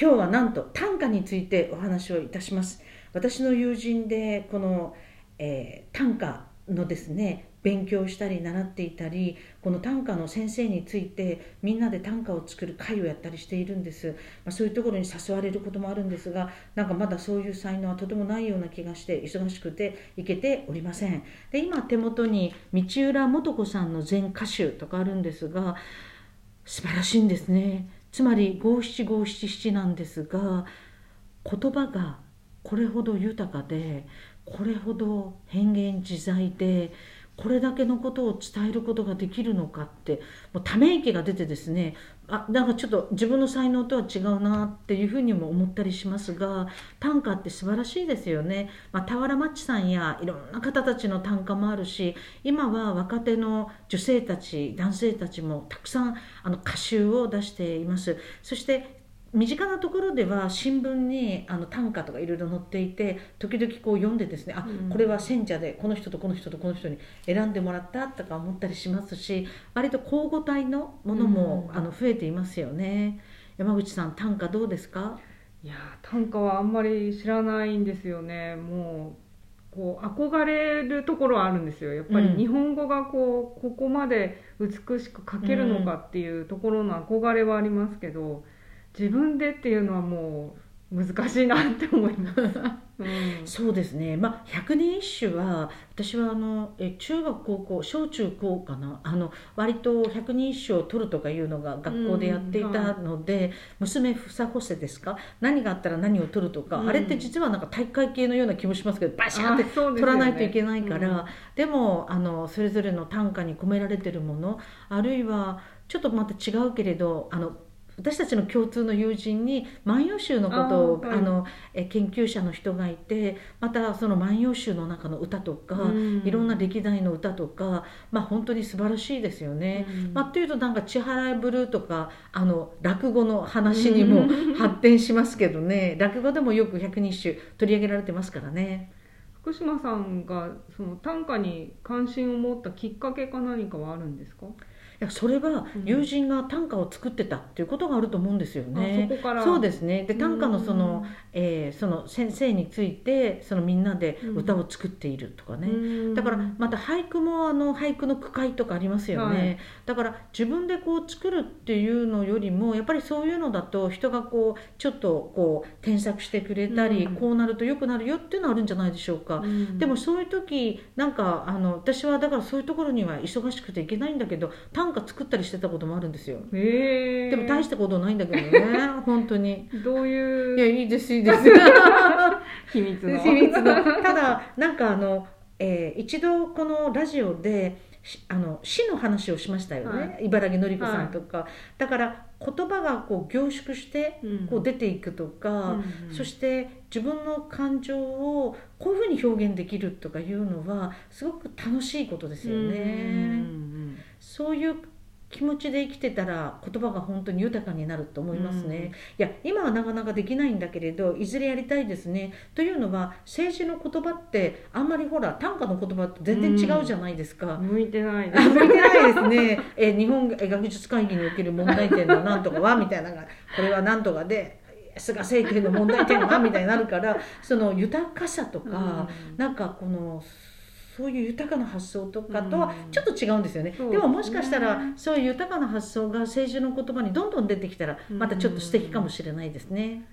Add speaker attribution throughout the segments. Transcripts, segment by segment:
Speaker 1: 今日はなんと短歌についてお話をいたします。私の友人でこの、えー、短歌のですね勉強したり習っていたりこの短歌の先生についてみんなで短歌を作る会をやったりしているんです、まあ、そういうところに誘われることもあるんですがなんかまだそういう才能はとてもないような気がして忙しくて行けておりません。で今手元に道浦素子さんの全歌集とかあるんですが素晴らしいんですね。つまり五七五七七なんですが言葉がこれほど豊かでこれほど変幻自在でこれだけのことを伝えることができるのかってもうため息が出てですねあなんかちょっと自分の才能とは違うなっていうふうにも思ったりしますが短歌って素晴らしいですよね、まあ、俵マッチさんやいろんな方たちの短歌もあるし今は若手の女性たち男性たちもたくさんあの歌集を出しています。そして身近なところでは新聞にあの短歌とかいろいろ載っていて時々こう読んでですねあ、これは選者でこの人とこの人とこの人に選んでもらったとか思ったりしますし割と交互体のものも、あの増えていますよね。山口さん短歌どうですか？
Speaker 2: いや短歌はあんまり知らないんですよね。もうこう憧れるところはあるんですよ。やっぱり日本語がこうここまで美しく書けるのかっていうところの憧れはありますけど、自分でっていうのはもう難しいなって思います。
Speaker 1: うん、そうですね、まあ、百年一首は私はあのえ中学高校小中高かな？あの割と百人一首を取るとかいうのが学校でやっていたので、うんはい、娘ふさほせですか？何があったら何を取るとか、うん、あれって実はなんか大会系のような気もしますけどバシャって取らないといけないから、で、ね,、もあのそれぞれの短歌に込められてるものあるいはちょっとまた違うけれどあの私たちの共通の友人に「万葉集」のことをあ、はい、のえ研究者の人がいてまたその「万葉集」の中の歌とか、うん、いろんな歴代の歌とか、まあ、本当に素晴らしいですよね。うん、まあ、というとなんか「千原ブルー」とかあの落語の話にも 発展しますけどね。落語でもよく百人一首取り上げられてますからね。
Speaker 2: 福島さんがその短歌に関心を持ったきっかけか何かはあるんですか？
Speaker 1: やそれは友人が短歌を作ってたっていうことがあると思うんですよね。そそうですね。で短歌のその,、えー、その先生についてそのみんなで歌を作っているとかね、だからまた俳句もあの俳句の句会とかありますよね、はい、だから自分でこう作るっていうのよりもやっぱりそういうのだと人がこうちょっとこう添削してくれたり、こうなると良くなるよっていうのはあるんじゃないでしょうか。でもそういう時なんかあの私はだからそういうところには忙しくていけないんだけど短歌作ったりしてたこともあるんですよ。でも大したことないんだけどね 本当に。
Speaker 2: どういう？
Speaker 1: いやいいですいいです。
Speaker 2: 秘密の。
Speaker 1: 秘密の。ただなんかあの、えー、一度このラジオであの詩の話をしましたよね、はい、茨城のり子さんとか、はい、だから言葉がこう凝縮してこう出ていくとか、うん、そして自分の感情をこういうふうに表現できるとかいうのはすごく楽しいことですよね。うん、そういう気持ちで生きてたら言葉が本当に豊かになると思いますね、うん、いや今はなかなかできないんだけれどいずれやりたいですね。というのは政治の言葉ってあんまりほら短歌の言葉と全然違うじゃないですか、
Speaker 2: うん、向いてない
Speaker 1: 向いてないですね。え日本学術会議における問題点のなんとかはみたいなこれはなんとかで菅政権の問題点はみたいになるからその豊かさとか、うん、なんかこのそういう豊かな発想とかとはちょっと違うんですよね、うん、でももしかしたらそういう豊かな発想が政治の言葉にどんどん出てきたらまたちょっと素敵かもしれないですね。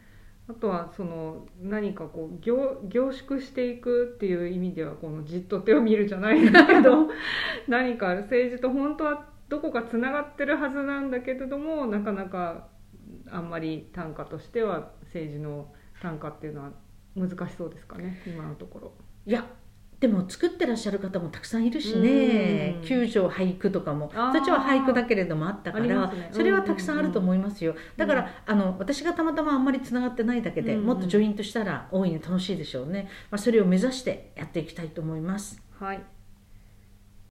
Speaker 2: あとはその何かこう凝凝縮していくっていう意味ではこのじっと手を見るじゃないんだけど 何か政治と本当はどこかつながってるはずなんだけれどもなかなかあんまり短歌としては政治の短歌っていうのは難しそうですかね今のところ。
Speaker 1: いやでも作ってらっしゃる方もたくさんいるしね。九条俳句とかも。そっちは俳句だけれどもあったから、ね、それはたくさんあると思いますよ。だから、あの私がたまたまあんまりつながってないだけで、もっとジョイントしたら大いに楽しいでしょうね、まあ、それを目指してやっていきたいと思います。
Speaker 2: はい